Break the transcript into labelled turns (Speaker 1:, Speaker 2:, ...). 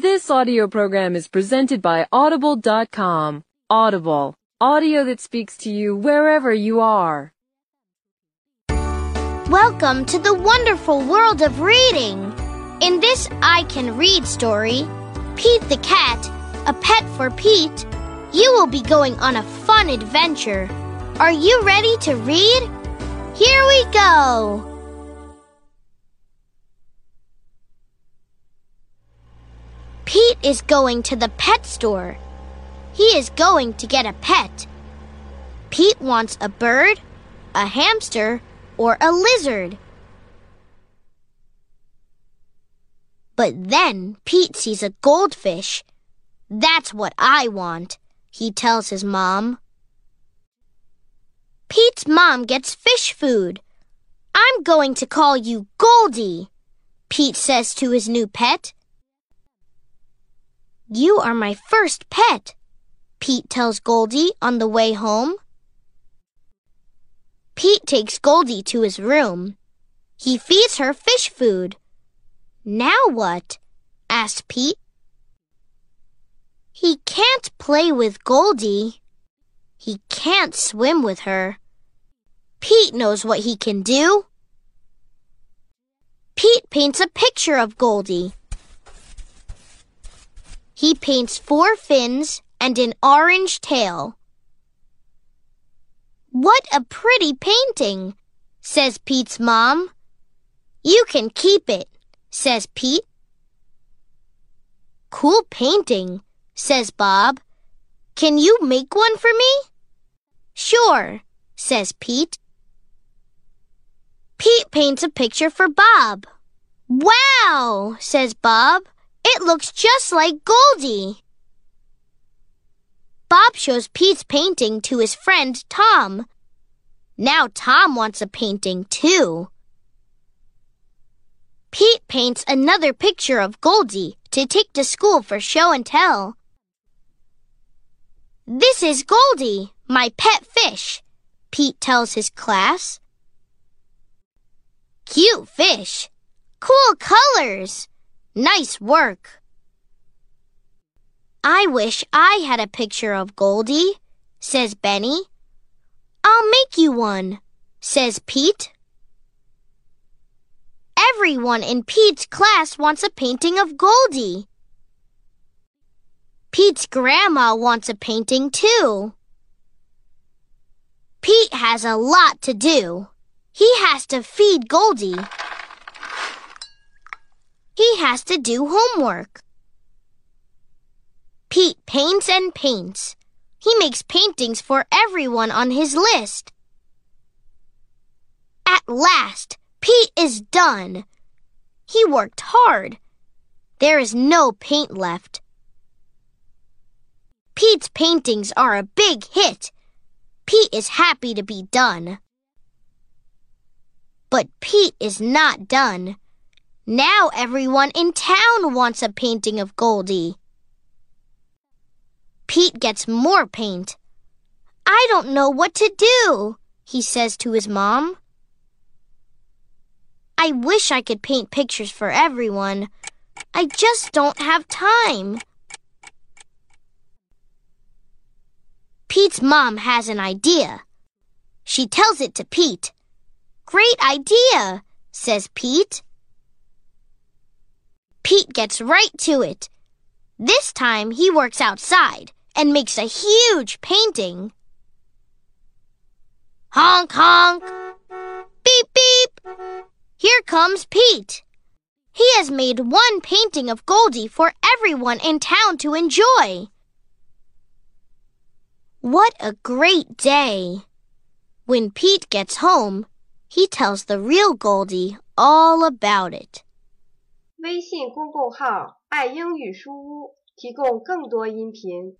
Speaker 1: This audio program is presented by Audible.com. Audible, audio that speaks to you wherever you are.
Speaker 2: Welcome to the wonderful world of reading. In this I Can Read story, Pete the Cat, a pet for Pete, you will be going on a fun adventure. Are you ready to read? Here we go! Pete is going to the pet store. He is going to get a pet. Pete wants a bird, a hamster, or a lizard. But then Pete sees a goldfish. That's what I want, he tells his mom. Pete's mom gets fish food. I'm going to call you Goldie, Pete says to his new pet. You are my first pet, Pete tells Goldie on the way home. Pete takes Goldie to his room. He feeds her fish food. Now what? asked Pete. He can't play with Goldie. He can't swim with her. Pete knows what he can do. Pete paints a picture of Goldie. He paints four fins and an orange tail. What a pretty painting, says Pete's mom. You can keep it, says Pete. Cool painting, says Bob. Can you make one for me? Sure, says Pete. Pete paints a picture for Bob. Wow, says Bob. It looks just like Goldie. Bob shows Pete's painting to his friend Tom. Now Tom wants a painting too. Pete paints another picture of Goldie to take to school for show and tell. This is Goldie, my pet fish, Pete tells his class. Cute fish. Cool colors. Nice work. I wish I had a picture of Goldie, says Benny. I'll make you one, says Pete. Everyone in Pete's class wants a painting of Goldie. Pete's grandma wants a painting too. Pete has a lot to do. He has to feed Goldie. He has to do homework. Pete paints and paints. He makes paintings for everyone on his list. At last, Pete is done. He worked hard. There is no paint left. Pete's paintings are a big hit. Pete is happy to be done. But Pete is not done. Now everyone in town wants a painting of Goldie. Pete gets more paint. I don't know what to do, he says to his mom. I wish I could paint pictures for everyone. I just don't have time. Pete's mom has an idea. She tells it to Pete. Great idea, says Pete. Pete gets right to it. This time he works outside and makes a huge painting. Honk honk! Beep beep! Here comes Pete. He has made one painting of Goldie for everyone in town to enjoy. What a great day! When Pete gets home, he tells the real Goldie all about it.
Speaker 3: 微信公众号“爱英语书屋”提供更多音频。